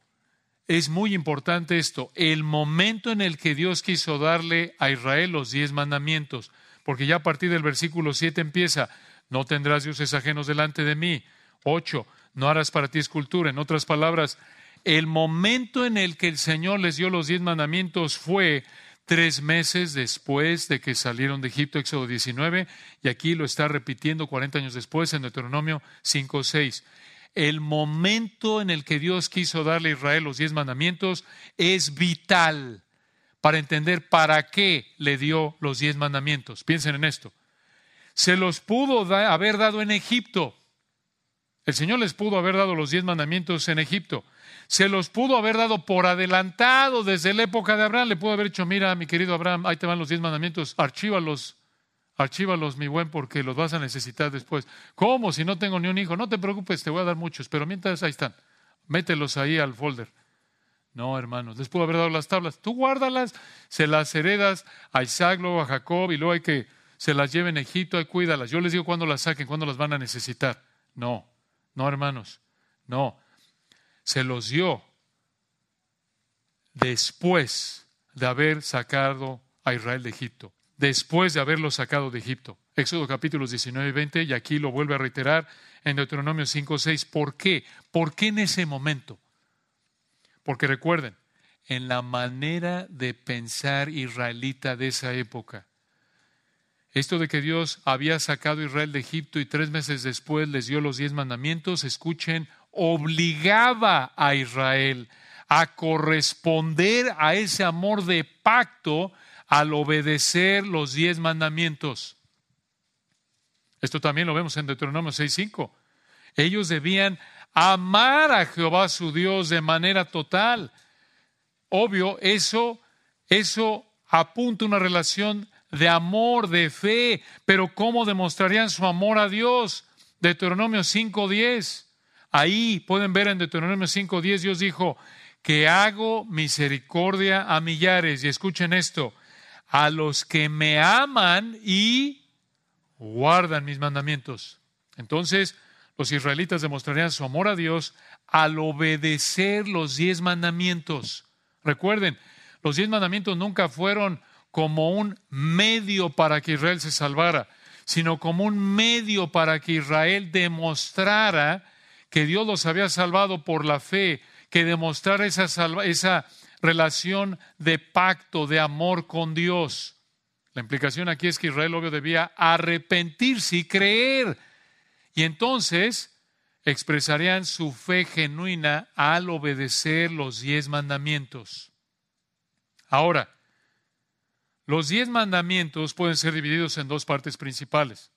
Es muy importante esto, el momento en el que Dios quiso darle a Israel los diez mandamientos, porque ya a partir del versículo 7 empieza, no tendrás dioses ajenos delante de mí. Ocho, no harás para ti escultura. En otras palabras, el momento en el que el Señor les dio los diez mandamientos fue tres meses después de que salieron de Egipto, Éxodo 19, y aquí lo está repitiendo 40 años después en Deuteronomio 5, 6. El momento en el que Dios quiso darle a Israel los diez mandamientos es vital para entender para qué le dio los diez mandamientos. Piensen en esto. Se los pudo haber dado en Egipto. El Señor les pudo haber dado los diez mandamientos en Egipto se los pudo haber dado por adelantado desde la época de Abraham. Le pudo haber dicho, mira, mi querido Abraham, ahí te van los diez mandamientos, archívalos, archívalos, mi buen, porque los vas a necesitar después. ¿Cómo? Si no tengo ni un hijo, no te preocupes, te voy a dar muchos, pero mientras ahí están, mételos ahí al folder. No, hermanos, les pudo haber dado las tablas. Tú guárdalas, se las heredas a Isaac, luego a Jacob, y luego hay que se las lleven a Egipto, y cuídalas. Yo les digo cuándo las saquen, cuándo las van a necesitar. No, no, hermanos, no se los dio después de haber sacado a Israel de Egipto, después de haberlo sacado de Egipto. Éxodo capítulos 19 y 20, y aquí lo vuelve a reiterar en Deuteronomio 5, 6. ¿Por qué? ¿Por qué en ese momento? Porque recuerden, en la manera de pensar israelita de esa época, esto de que Dios había sacado a Israel de Egipto y tres meses después les dio los diez mandamientos, escuchen obligaba a Israel a corresponder a ese amor de pacto al obedecer los diez mandamientos. Esto también lo vemos en Deuteronomio 6.5. Ellos debían amar a Jehová su Dios de manera total. Obvio, eso, eso apunta una relación de amor, de fe, pero ¿cómo demostrarían su amor a Dios? Deuteronomio 5.10. Ahí pueden ver en Deuteronomio 5:10, Dios dijo, que hago misericordia a millares. Y escuchen esto, a los que me aman y guardan mis mandamientos. Entonces, los israelitas demostrarían su amor a Dios al obedecer los diez mandamientos. Recuerden, los diez mandamientos nunca fueron como un medio para que Israel se salvara, sino como un medio para que Israel demostrara que Dios los había salvado por la fe, que demostrar esa, esa relación de pacto, de amor con Dios. La implicación aquí es que Israel, obvio, debía arrepentirse y creer. Y entonces expresarían su fe genuina al obedecer los diez mandamientos. Ahora, los diez mandamientos pueden ser divididos en dos partes principales.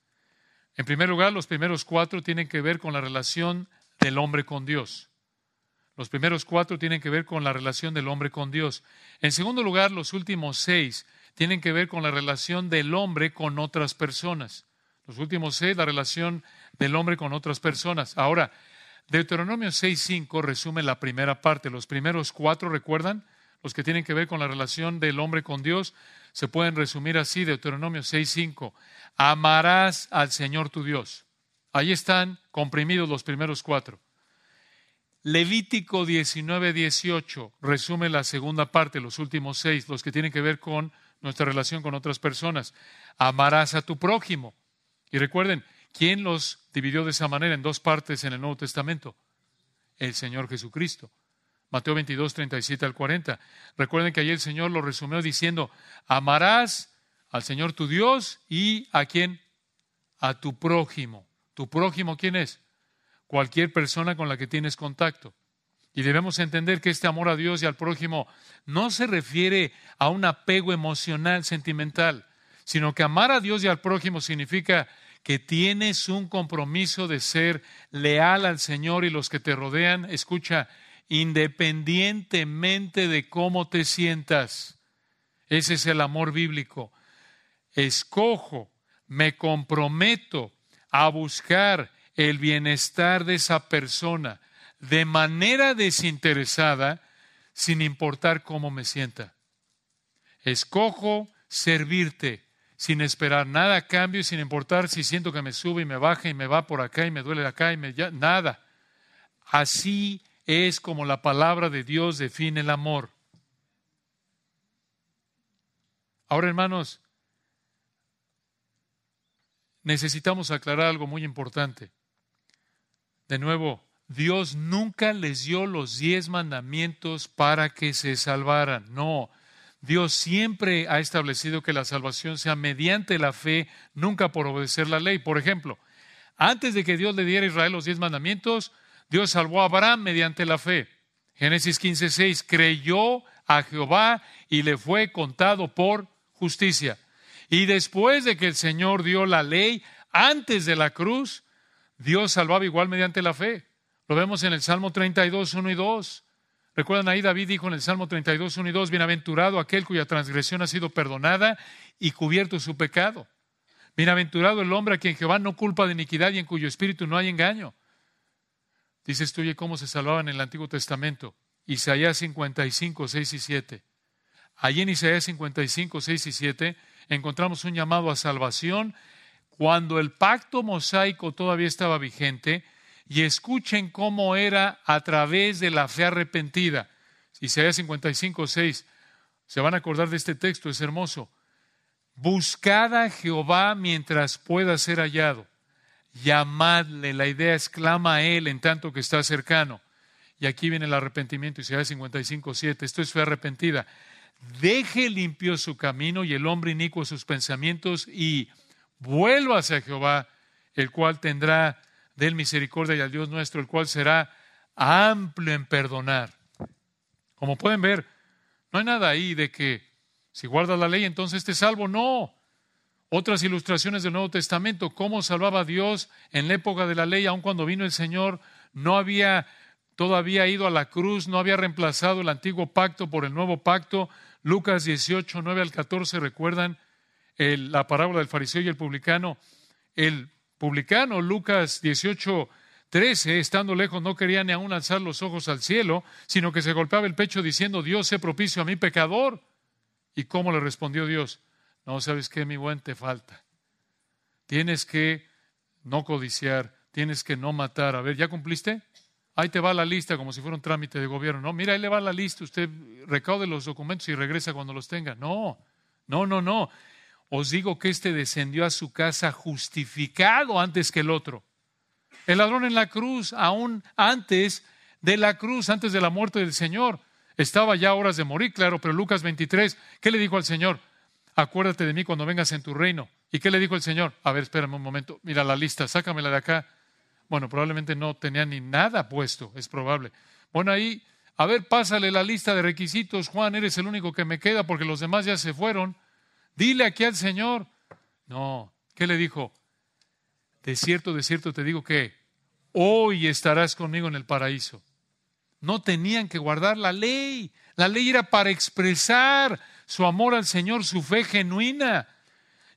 En primer lugar, los primeros cuatro tienen que ver con la relación del hombre con Dios. Los primeros cuatro tienen que ver con la relación del hombre con Dios. En segundo lugar, los últimos seis tienen que ver con la relación del hombre con otras personas. Los últimos seis, la relación del hombre con otras personas. Ahora, Deuteronomio 6.5 resume la primera parte. Los primeros cuatro, ¿recuerdan? Los que tienen que ver con la relación del hombre con Dios, se pueden resumir así, Deuteronomio 6.5. Amarás al Señor tu Dios. Ahí están comprimidos los primeros cuatro. Levítico 19, 18 resume la segunda parte, los últimos seis, los que tienen que ver con nuestra relación con otras personas. Amarás a tu prójimo. Y recuerden, ¿quién los dividió de esa manera en dos partes en el Nuevo Testamento? El Señor Jesucristo. Mateo 22, 37 al 40. Recuerden que allí el Señor lo resumió diciendo, amarás al Señor tu Dios y a quién? A tu prójimo. ¿Tu prójimo quién es? Cualquier persona con la que tienes contacto. Y debemos entender que este amor a Dios y al prójimo no se refiere a un apego emocional, sentimental, sino que amar a Dios y al prójimo significa que tienes un compromiso de ser leal al Señor y los que te rodean, escucha, independientemente de cómo te sientas. Ese es el amor bíblico. Escojo, me comprometo a buscar el bienestar de esa persona de manera desinteresada, sin importar cómo me sienta. Escojo servirte sin esperar nada a cambio y sin importar si siento que me sube y me baja y me va por acá y me duele acá y me ya, nada. Así es como la palabra de Dios define el amor. Ahora, hermanos, necesitamos aclarar algo muy importante. De nuevo, Dios nunca les dio los diez mandamientos para que se salvaran. No, Dios siempre ha establecido que la salvación sea mediante la fe, nunca por obedecer la ley. Por ejemplo, antes de que Dios le diera a Israel los diez mandamientos, Dios salvó a Abraham mediante la fe. Génesis 15:6 creyó a Jehová y le fue contado por justicia. Y después de que el Señor dio la ley, antes de la cruz, Dios salvaba igual mediante la fe. Lo vemos en el Salmo 32, 1 y 2. Recuerdan ahí David dijo en el Salmo 32, 1 y 2, bienaventurado aquel cuya transgresión ha sido perdonada y cubierto su pecado. Bienaventurado el hombre a quien Jehová no culpa de iniquidad y en cuyo espíritu no hay engaño. Dices tú, ¿cómo se salvaban en el Antiguo Testamento? Isaías 55, 6 y 7. Allí en Isaías 55, 6 y 7 encontramos un llamado a salvación cuando el pacto mosaico todavía estaba vigente y escuchen cómo era a través de la fe arrepentida. Isaías 55, 6. Se van a acordar de este texto, es hermoso. Buscad a Jehová mientras pueda ser hallado. Llamadle, la idea es clama a Él en tanto que está cercano. Y aquí viene el arrepentimiento, Isaías 55, 7. Esto es fe arrepentida. Deje limpio su camino y el hombre inicuo sus pensamientos y vuelva hacia Jehová, el cual tendrá de él misericordia y al Dios nuestro, el cual será amplio en perdonar. Como pueden ver, no hay nada ahí de que si guardas la ley entonces te salvo. No. Otras ilustraciones del Nuevo Testamento, cómo salvaba Dios en la época de la ley, aun cuando vino el Señor, no había todavía ido a la cruz, no había reemplazado el antiguo pacto por el nuevo pacto, Lucas 18, 9 al 14, recuerdan la parábola del fariseo y el publicano. El publicano, Lucas 18, 13, estando lejos, no quería ni aún alzar los ojos al cielo, sino que se golpeaba el pecho diciendo, Dios, sé propicio a mi pecador. ¿Y cómo le respondió Dios? No, sabes qué, mi buen, te falta. Tienes que no codiciar, tienes que no matar. A ver, ¿ya cumpliste? Ahí te va la lista como si fuera un trámite de gobierno. No, mira, ahí le va la lista. Usted recaude los documentos y regresa cuando los tenga. No, no, no, no. Os digo que este descendió a su casa justificado antes que el otro. El ladrón en la cruz, aún antes de la cruz, antes de la muerte del Señor, estaba ya a horas de morir, claro, pero Lucas 23, ¿qué le dijo al Señor? Acuérdate de mí cuando vengas en tu reino. ¿Y qué le dijo el Señor? A ver, espérame un momento, mira la lista, sácamela de acá. Bueno, probablemente no tenía ni nada puesto, es probable. Bueno, ahí, a ver, pásale la lista de requisitos, Juan, eres el único que me queda porque los demás ya se fueron. Dile aquí al Señor. No, ¿qué le dijo? De cierto, de cierto te digo que hoy estarás conmigo en el paraíso. No tenían que guardar la ley. La ley era para expresar su amor al Señor, su fe genuina.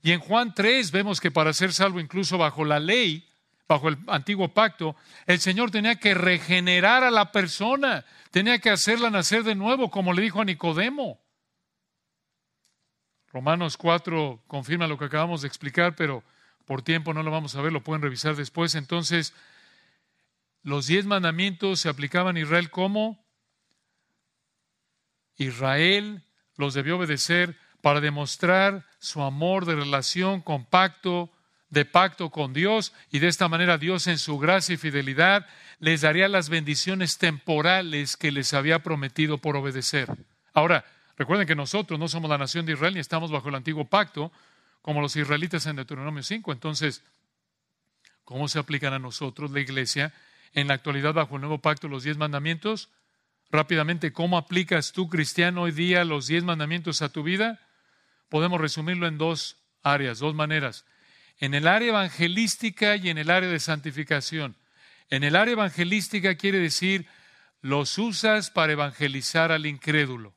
Y en Juan 3 vemos que para ser salvo incluso bajo la ley, bajo el antiguo pacto, el Señor tenía que regenerar a la persona, tenía que hacerla nacer de nuevo, como le dijo a Nicodemo. Romanos 4 confirma lo que acabamos de explicar, pero por tiempo no lo vamos a ver, lo pueden revisar después. Entonces, los diez mandamientos se aplicaban a Israel como Israel los debió obedecer para demostrar su amor de relación, compacto, de pacto con Dios y de esta manera Dios en su gracia y fidelidad les daría las bendiciones temporales que les había prometido por obedecer. Ahora, recuerden que nosotros no somos la nación de Israel ni estamos bajo el antiguo pacto como los israelitas en Deuteronomio 5. Entonces, ¿cómo se aplican a nosotros, la iglesia, en la actualidad bajo el nuevo pacto los diez mandamientos? Rápidamente, ¿cómo aplicas tú, cristiano, hoy día los diez mandamientos a tu vida? Podemos resumirlo en dos áreas, dos maneras en el área evangelística y en el área de santificación. En el área evangelística quiere decir, los usas para evangelizar al incrédulo.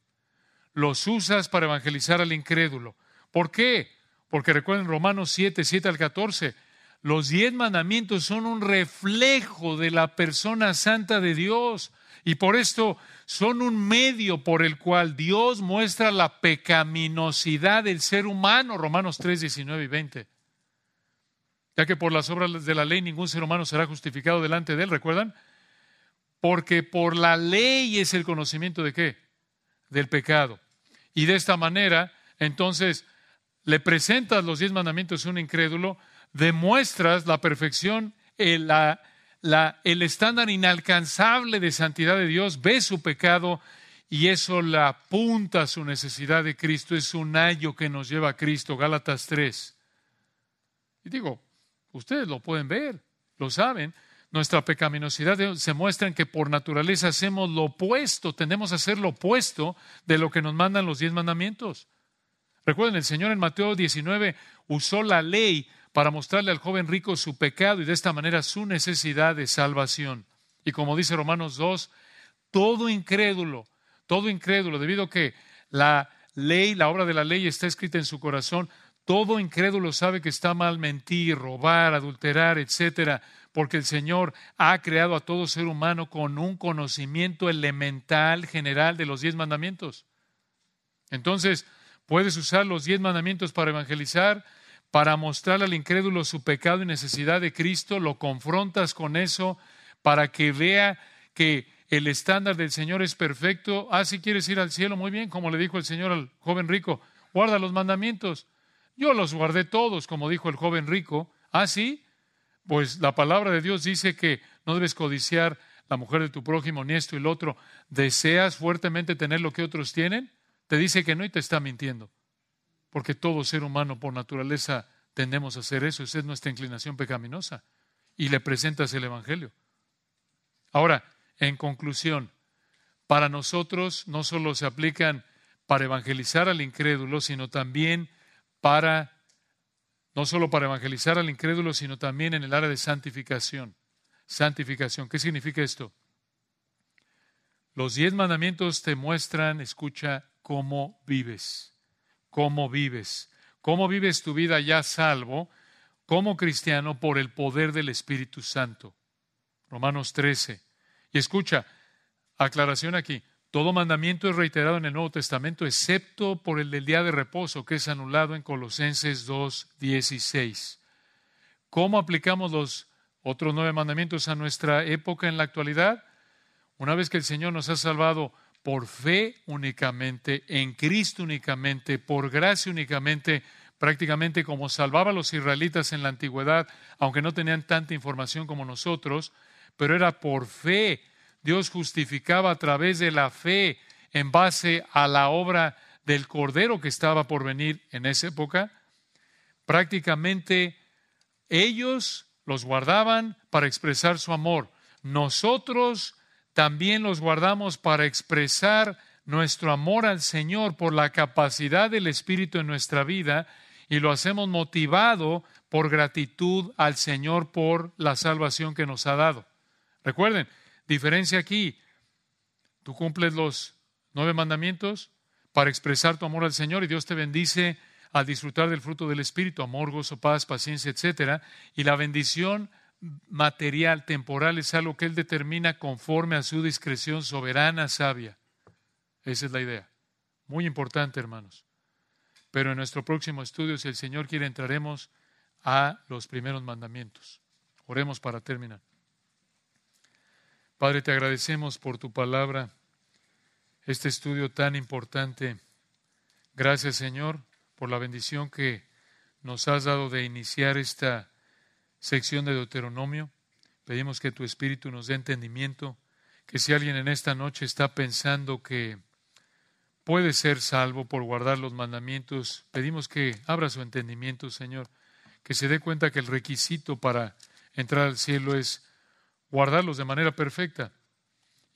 Los usas para evangelizar al incrédulo. ¿Por qué? Porque recuerden Romanos 7, 7 al 14, los diez mandamientos son un reflejo de la persona santa de Dios y por esto son un medio por el cual Dios muestra la pecaminosidad del ser humano, Romanos 3, 19 y 20. Ya que por las obras de la ley ningún ser humano será justificado delante de él, ¿recuerdan? Porque por la ley es el conocimiento de qué? Del pecado. Y de esta manera, entonces, le presentas los diez mandamientos a un incrédulo, demuestras la perfección, el, el estándar inalcanzable de santidad de Dios, ve su pecado y eso la apunta a su necesidad de Cristo. Es un ayo que nos lleva a Cristo, Gálatas 3. Y digo, ustedes lo pueden ver, lo saben. Nuestra pecaminosidad se muestra en que por naturaleza hacemos lo opuesto, tendemos a hacer lo opuesto de lo que nos mandan los diez mandamientos. Recuerden, el Señor en Mateo 19 usó la ley para mostrarle al joven rico su pecado y de esta manera su necesidad de salvación. Y como dice Romanos 2, todo incrédulo, todo incrédulo, debido a que la ley, la obra de la ley está escrita en su corazón, todo incrédulo sabe que está mal mentir, robar, adulterar, etcétera, porque el Señor ha creado a todo ser humano con un conocimiento elemental general de los diez mandamientos. Entonces, Puedes usar los diez mandamientos para evangelizar, para mostrarle al incrédulo su pecado y necesidad de Cristo, lo confrontas con eso para que vea que el estándar del Señor es perfecto. Ah, si quieres ir al cielo, muy bien, como le dijo el Señor al joven rico, guarda los mandamientos. Yo los guardé todos, como dijo el joven rico. Ah, sí, pues la palabra de Dios dice que no debes codiciar la mujer de tu prójimo, ni esto y lo otro. ¿Deseas fuertemente tener lo que otros tienen? te dice que no y te está mintiendo. Porque todo ser humano por naturaleza tendemos a hacer eso. Esa es nuestra inclinación pecaminosa. Y le presentas el Evangelio. Ahora, en conclusión, para nosotros no solo se aplican para evangelizar al incrédulo, sino también para, no solo para evangelizar al incrédulo, sino también en el área de santificación. Santificación. ¿Qué significa esto? Los diez mandamientos te muestran, escucha, cómo vives, cómo vives, cómo vives tu vida ya salvo como cristiano por el poder del Espíritu Santo. Romanos 13. Y escucha, aclaración aquí, todo mandamiento es reiterado en el Nuevo Testamento excepto por el del día de reposo que es anulado en Colosenses 2, 16. ¿Cómo aplicamos los otros nueve mandamientos a nuestra época en la actualidad? Una vez que el Señor nos ha salvado por fe únicamente, en Cristo únicamente, por gracia únicamente, prácticamente como salvaba a los israelitas en la antigüedad, aunque no tenían tanta información como nosotros, pero era por fe. Dios justificaba a través de la fe en base a la obra del Cordero que estaba por venir en esa época. Prácticamente ellos los guardaban para expresar su amor. Nosotros también los guardamos para expresar nuestro amor al Señor por la capacidad del Espíritu en nuestra vida y lo hacemos motivado por gratitud al Señor por la salvación que nos ha dado. Recuerden, diferencia aquí, tú cumples los nueve mandamientos para expresar tu amor al Señor y Dios te bendice al disfrutar del fruto del Espíritu, amor, gozo, paz, paciencia, etcétera, y la bendición material, temporal, es algo que Él determina conforme a su discreción soberana, sabia. Esa es la idea. Muy importante, hermanos. Pero en nuestro próximo estudio, si el Señor quiere, entraremos a los primeros mandamientos. Oremos para terminar. Padre, te agradecemos por tu palabra, este estudio tan importante. Gracias, Señor, por la bendición que nos has dado de iniciar esta sección de Deuteronomio. Pedimos que tu Espíritu nos dé entendimiento, que si alguien en esta noche está pensando que puede ser salvo por guardar los mandamientos, pedimos que abra su entendimiento, Señor, que se dé cuenta que el requisito para entrar al cielo es guardarlos de manera perfecta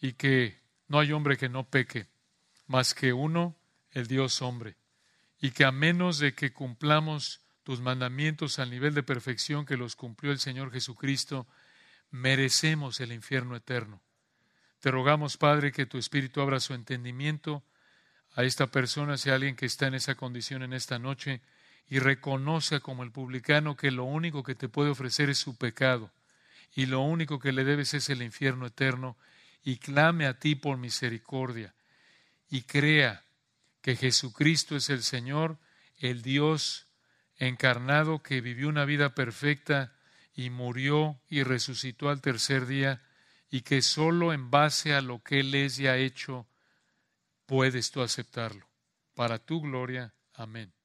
y que no hay hombre que no peque, más que uno, el Dios hombre, y que a menos de que cumplamos tus mandamientos al nivel de perfección que los cumplió el Señor Jesucristo, merecemos el infierno eterno. Te rogamos, Padre, que tu Espíritu abra su entendimiento a esta persona, si alguien que está en esa condición en esta noche, y reconozca como el publicano que lo único que te puede ofrecer es su pecado, y lo único que le debes es el infierno eterno, y clame a ti por misericordia, y crea que Jesucristo es el Señor, el Dios encarnado que vivió una vida perfecta y murió y resucitó al tercer día, y que solo en base a lo que Él es y ha hecho, puedes tú aceptarlo. Para tu gloria. Amén.